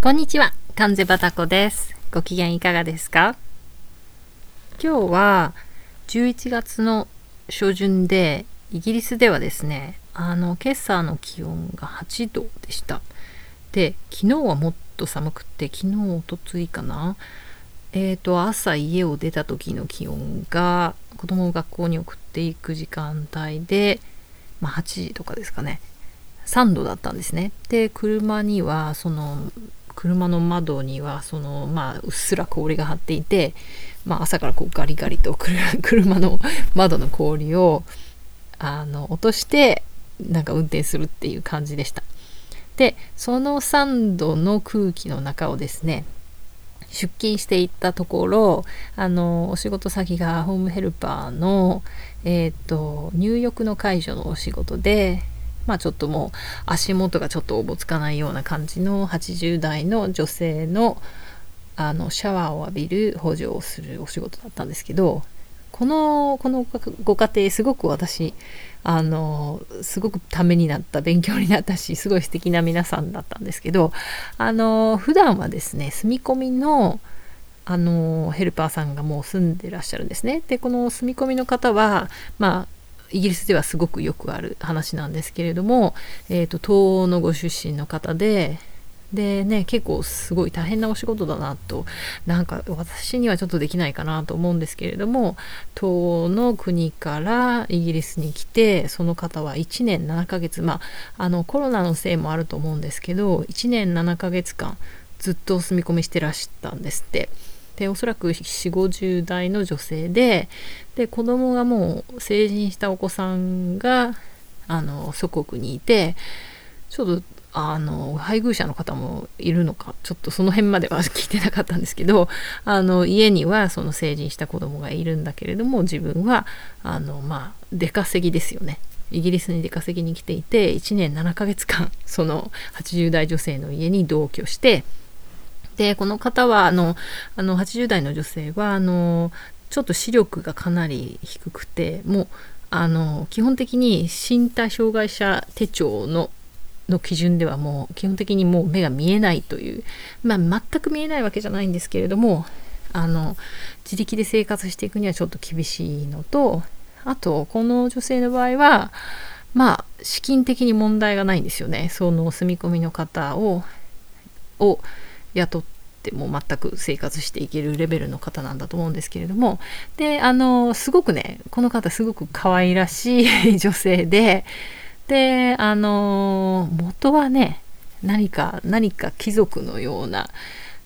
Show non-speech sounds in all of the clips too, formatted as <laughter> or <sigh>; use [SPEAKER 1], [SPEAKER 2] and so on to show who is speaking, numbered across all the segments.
[SPEAKER 1] こんにちは、関瀬バタコです。ご機嫌いかがですか？今日は11月の初旬で、イギリスではですね、あの、今朝の気温が8度でした。で、昨日はもっと寒くて、昨日、おとついかな。えーと、朝家を出た時の気温が、子供を学校に送っていく時間帯で、まあ8時とかですかね。3度だったんですね。で、車には、その、車の窓にはそのまあうっすら氷が張っていて、まあ、朝からこうガリガリと <laughs> 車の窓の氷をあの落としてなんか運転するっていう感じでした。でその3度の空気の中をですね出勤していったところあのお仕事先がホームヘルパーの、えーと、入浴の介助のお仕事でまあちょっともう足元がちょっとおぼつかないような感じの80代の女性のあのシャワーを浴びる補助をするお仕事だったんですけどこのこのご家庭すごく私あのすごくためになった勉強になったしすごい素敵な皆さんだったんですけどあの普段はですね住み込みのあのヘルパーさんがもう住んでらっしゃるんですね。でこの住み込みの方はまあイギリスではすごくよくある話なんですけれども、えーと、東欧のご出身の方ででね結構すごい大変なお仕事だなとなんか私にはちょっとできないかなと思うんですけれども東欧の国からイギリスに来てその方は1年7ヶ月まああのコロナのせいもあると思うんですけど1年7ヶ月間ずっと住み込みしてらしたんですって。でおそらく4 5 0代の女性でで子供がもう成人したお子さんがあの祖国にいてちょっとあの配偶者の方もいるのかちょっとその辺までは聞いてなかったんですけどあの家にはその成人した子供がいるんだけれども自分はあのまあ出稼ぎですよね。イギリスに出稼ぎに来ていて1年7ヶ月間その80代女性の家に同居してでこの方はあのあの80代の女性はあのちょっと視力がかなり低くてもうあの基本的に身体障害者手帳のの基準ではもう基本的にもう目が見えないという、まあ、全く見えないわけじゃないんですけれどもあの自力で生活していくにはちょっと厳しいのとあとこの女性の場合はまあ資金的に問題がないんですよね。その住み込みの方をを雇っても全く生活していけるレベルの方なんだと思うんですけれども。であのすごくねこの方すごく可愛らしい <laughs> 女性で。であの元はね何か何か貴族のような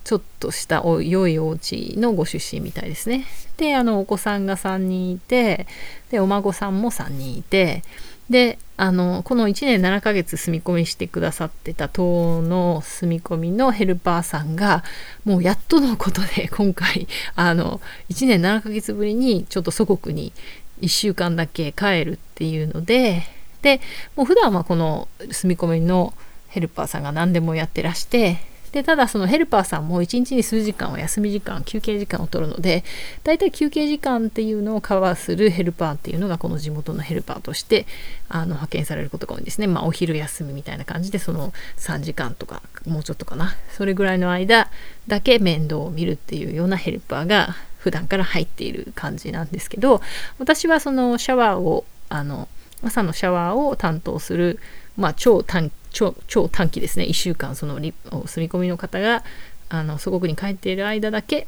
[SPEAKER 1] ちょっとしたお良いお家のご出身みたいですね。であのお子さんが3人いてでお孫さんも3人いて。であのこの1年7ヶ月住み込みしてくださってた島の住み込みのヘルパーさんがもうやっとのことで <laughs> 今回あの1年7ヶ月ぶりにちょっと祖国に1週間だけ帰るっていうのででもう普段はこの住み込みのヘルパーさんが何でもやってらしてでただそのヘルパーさんも1日に数時間は休み時間休憩時間を取るのでだいたい休憩時間っていうのをカバーするヘルパーっていうのがこの地元のヘルパーとしてあの派遣されることが多いんですね。まあ、お昼休みみたいな感じでその3時間とかもうちょっとかなそれぐらいの間だけ面倒を見るっていうようなヘルパーが普段から入っている感じなんですけど私はそのシャワーをあの朝のシャワーを担当する、まあ、超短超超短期ですね。1週間その住み込みの方があの祖国に帰っている間だけ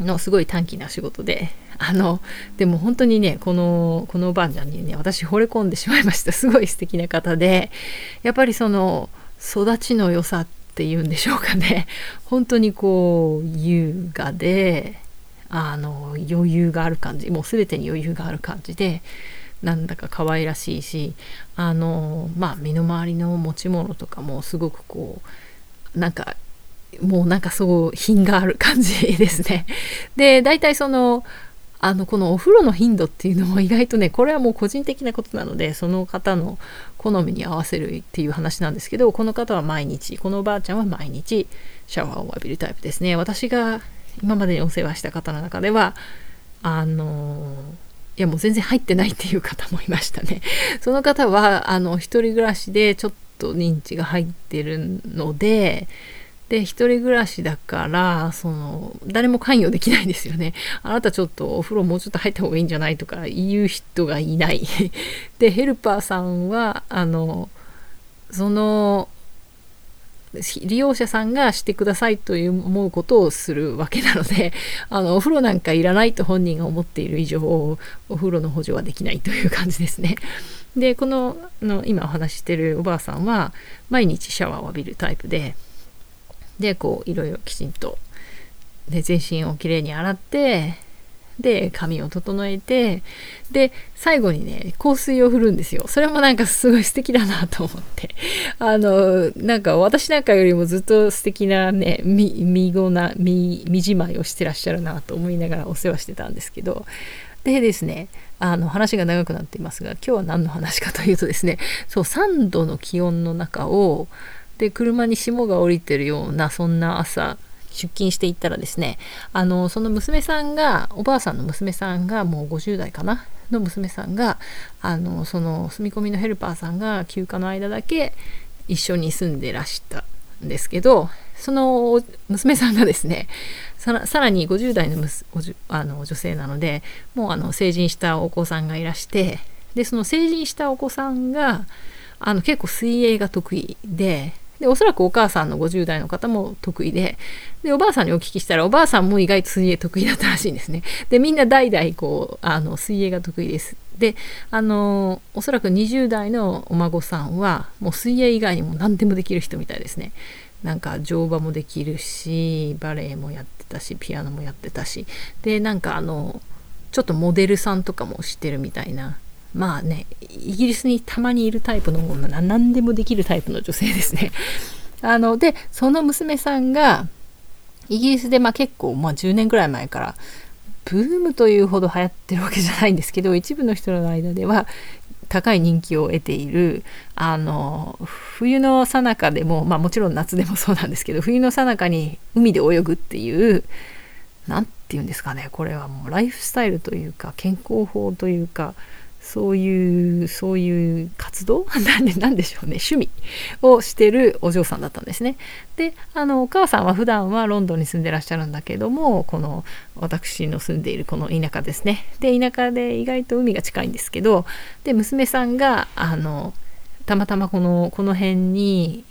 [SPEAKER 1] のすごい短期な仕事で <laughs> あのでも本当にねこのこのおばあちゃんにね私惚れ込んでしまいました。すごい素敵な方でやっぱりその育ちの良さっていうんでしょうかね。本当にこう優雅であの余裕がある感じもう全てに余裕がある感じでなんだか可愛らしいしあのまあ身の回りの持ち物とかもすごくこうなんかもうなんかそう品がある感じですね。<laughs> で大体そのあのこのお風呂の頻度っていうのも意外とねこれはもう個人的なことなのでその方の好みに合わせるっていう話なんですけどこの方は毎日このおばあちゃんは毎日シャワーを浴びるタイプですね私が今までにお世話した方の中ではあのいやもう全然入ってないっていう方もいましたね。<laughs> その方はあの一人暮らしでちょっと認知が入ってるのでで一人暮らしだからその誰も関与できないんですよね <laughs> あなたちょっとお風呂もうちょっと入った方がいいんじゃないとか言う人がいない <laughs> でヘルパーさんはあのその利用者さんがしてくださいという思うことをするわけなので <laughs> あのお風呂なんかいらないと本人が思っている以上お風呂の補助はできないという感じですね。でこのの今お話ししてるおばあさんは毎日シャワーを浴びるタイプででこういろいろきちんとで全身をきれいに洗ってで髪を整えてで最後にね香水を振るんですよ。それもなんかすごい素敵だなと思って。<laughs> あのなんか私なんかよりもずっと素敵なね見事な見じまいをしてらっしゃるなと思いながらお世話してたんですけど。でですねあの話が長くなっていますが今日は何の話かというとですねそう3度の気温の中をで車に霜が降りてるようなそんな朝出勤していったらですねあのその娘さんがおばあさんの娘さんがもう50代かなの娘さんがあのその住み込みのヘルパーさんが休暇の間だけ一緒に住んでらしたんですけどその娘さんがですねさらに50代のあの女性なのでもうあの成人したお子さんがいらしてでその成人したお子さんがあの結構水泳が得意ででおそらくお母さんの50代の方も得意ででおばあさんにお聞きしたらおばあさんも意外と水泳得意だったらしいんですね。でみんな代々こうあの水泳が得意です。であのおそらく20代のお孫さんはもう水泳以外にも何でもできる人みたいですね。なんか乗馬もできるしバレエもやってたしピアノもやってたし。でなんかあのちょっとモデルさんとかも知ってるみたいなまあね、イギリスにたまにいるタイプの女、何でもできるタイプの女性ですね。<laughs> あの、で、その娘さんが、イギリスでまあ結構、まあ10年ぐらい前から、ブームというほど流行ってるわけじゃないんですけど、一部の人の間では、高い人気を得ているあの冬の最中でもまあもちろん夏でもそうなんですけど冬の最中に海で泳ぐっていう何て言うんですかねこれはもうライフスタイルというか健康法というかそういう、そういう活動？<laughs> なんでしょうね、趣味をしてるお嬢さんだったんですね。で、あの、お母さんは普段はロンドンに住んでらっしゃるんだけども、この私の住んでいるこの田舎ですね。で、田舎で意外と海が近いんですけど、で、娘さんが、あの、たまたまこの、この辺に、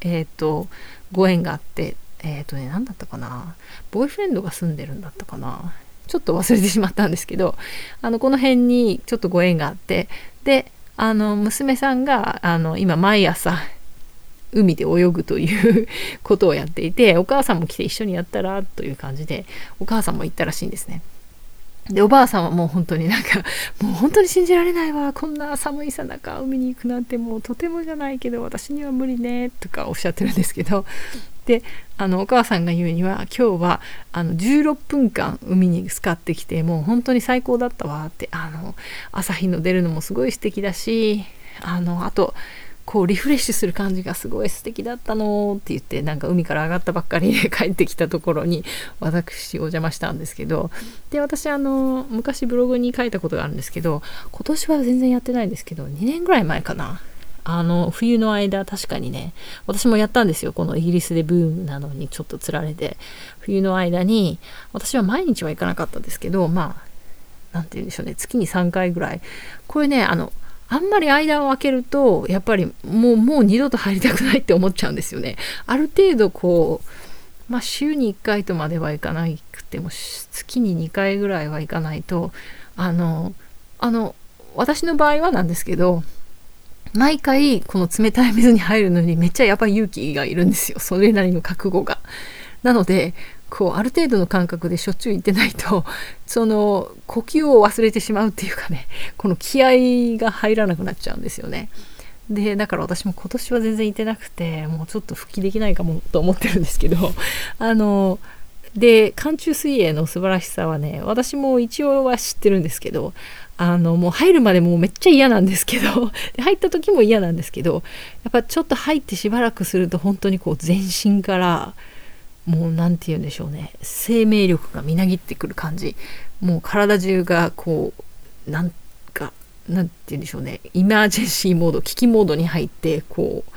[SPEAKER 1] えっ、ー、と、ご縁があって、えっ、ー、とね、何だったかな、ボーイフレンドが住んでるんだったかな？ちょっと忘れてしまったんですけどあのこの辺にちょっとご縁があってであの娘さんがあの今毎朝海で泳ぐという <laughs> ことをやっていてお母さんも来て一緒にやったらという感じでお母さんも行ったらしいんですね。でおばあさんはもう本当になんか <laughs> もう本当に信じられないわこんな寒いさなか海に行くなんてもうとてもじゃないけど私には無理ねとかおっしゃってるんですけどであのお母さんが言うには今日はあの16分間海に浸かってきてもう本当に最高だったわってあの朝日の出るのもすごい素敵だしあのあとこうリフレッシュする感じがすごい素敵だったのって言ってなんか海から上がったばっかりで <laughs> 帰ってきたところに私お邪魔したんですけどで私あの昔ブログに書いたことがあるんですけど今年は全然やってないんですけど2年ぐらい前かなあの冬の間確かにね私もやったんですよ。このイギリスでブームなのにちょっとつられて。冬の間に私は毎日は行かなかったですけどまあ何て言うんでしょうね。月に3回ぐらい。これねあのあんまり間を空けるとやっぱりもうもう二度と入りたくないって思っちゃうんですよね。ある程度こう、まあ、週に1回とまではいかなくても月に2回ぐらいはいかないとあのあの私の場合はなんですけど毎回この冷たい水に入るのにめっちゃやっぱり勇気がいるんですよ <laughs> それなりの覚悟が。なのでこうある程度の感覚でしょっちゅう行ってないと <laughs> その呼吸を忘れてしまうっていうかね <laughs> この気合が入らなくなっちゃうんですよね。でだから私も今年は全然行ってなくてもうちょっと復帰できないかもと思ってるんですけどあので寒中水泳の素晴らしさはね私も一応は知ってるんですけどあのもう入るまでもうめっちゃ嫌なんですけど <laughs> 入った時も嫌なんですけどやっぱちょっと入ってしばらくすると本当にこう全身からもう何て言うんでしょうね生命力がみなぎってくる感じもう体中がこうなんかなんて言うんでしょうねイマージェンシーモード危機モードに入ってこう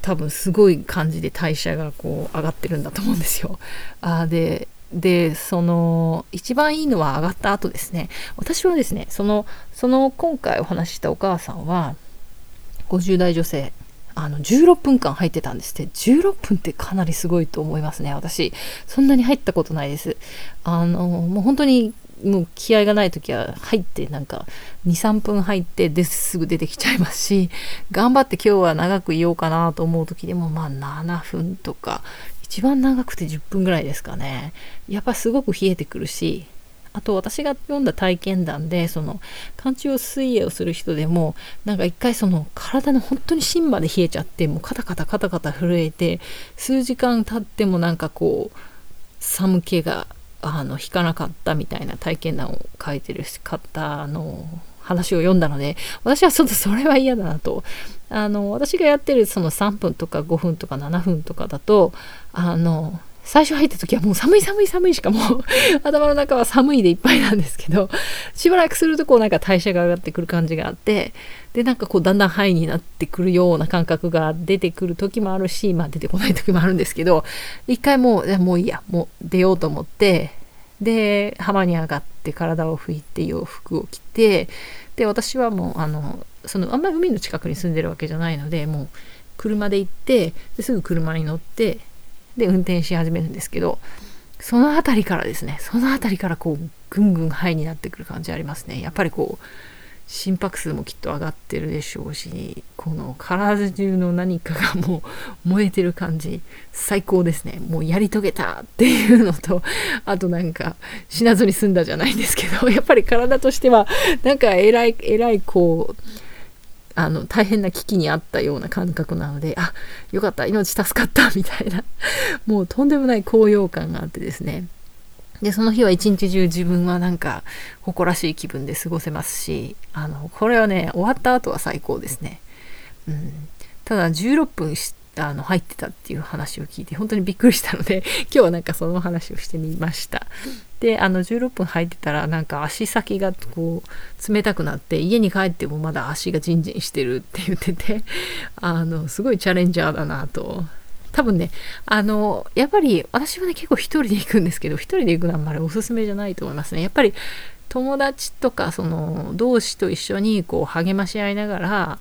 [SPEAKER 1] 多分すごい感じで代謝がこう上がってるんだと思うんですよ。あででその一番いいのは上がった後ですね。私はですねそのその今回お話ししたお母さんは50代女性あの16分間入ってたんですって。16分ってかなりすごいと思いますね私。そんなに入ったことないです。あのもう本当にもう気合がない時は入ってなんか23分入ってですぐ出てきちゃいますし頑張って今日は長くいようかなと思う時でもまあ7分とか一番長くて10分ぐらいですかね。やっぱすごく冷えてくるしあと私が読んだ体験談でその寒中水泳をする人でもなんか一回その体の本当に芯まで冷えちゃってもうカタカタカタカタ震えて数時間経ってもなんかこう寒気があの引かなかったみたいな体験談を書いてる方の話を読んだので私はちょっとそれは嫌だなとあの私がやってるその3分とか5分とか7分とかだとあの最初入った時はもう寒い寒い寒いしかもう <laughs> 頭の中は寒いでいっぱいなんですけどしばらくするとこうなんか代謝が上がってくる感じがあってでなんかこうだんだんハイになってくるような感覚が出てくる時もあるしまあ出てこない時もあるんですけど一回もうもういいやもう出ようと思ってで浜に上がって体を拭いて洋服を着てで私はもうあのそのあんまり海の近くに住んでるわけじゃないのでもう車で行ってですぐ車に乗ってで運転し始めるんですけどその辺りからですねその辺りからこうぐんぐんハイになってくる感じありますね。やっぱりこう心拍数もきっと上がってるでしょうしこの体中の何かがもう燃えてる感じ最高ですね。もうやり遂げたっていうのとあとなんか死なずに済んだじゃないんですけど <laughs> やっぱり体としてはなんかえらいえらいこうあの大変な危機にあったような感覚なのであよかった命助かったみたいな。もうとんでもない高揚感があってですね。でその日は一日中自分はなんか誇らしい気分で過ごせますしあのこれはね終わった後は最高ですね、うん、ただ16分あの入ってたっていう話を聞いて本当にびっくりしたので <laughs> 今日はなんかその話をしてみました。であの16分入ってたらなんか足先がこう冷たくなって家に帰ってもまだ足がジンジンしてるって言っててあのすごいチャレンジャーだなと多分ねあのやっぱり私はね結構一人で行くんですけど一人で行くのはあんまりおすすめじゃないと思いますねやっぱり友達とかその同士と一緒にこう励まし合いながら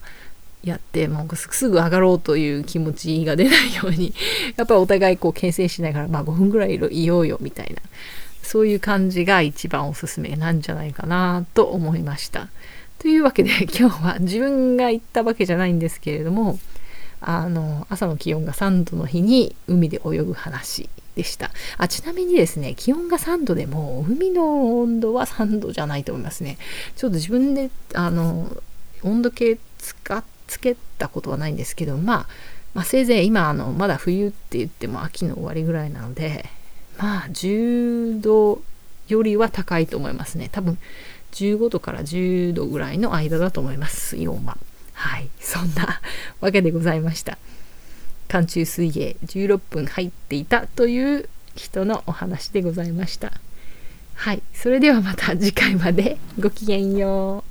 [SPEAKER 1] やってもうすぐ上がろうという気持ちが出ないように <laughs> やっぱりお互いこう牽制しながら、まあ、5分ぐらいいようよみたいなそういう感じが一番おすすめなんじゃないかなと思いました。というわけで今日は自分が行ったわけじゃないんですけれどもあの朝の気温が3度の日に海で泳ぐ話でした。あちなみにですね気温が3度でも海の温度は3度じゃないと思いますね。ちょっと自分であの温度計使ってつけたことはないんですけど、まあ、まあ、せいぜい今あのまだ冬って言っても秋の終わりぐらいなのでまあ10度よりは高いと思いますね。多分15度から10度ぐらいの間だと思います水温は。はい。そんなわけでございました。寒中水泳16分入っていたという人のお話でございました。はい。それではまた次回まで。ごきげんよう。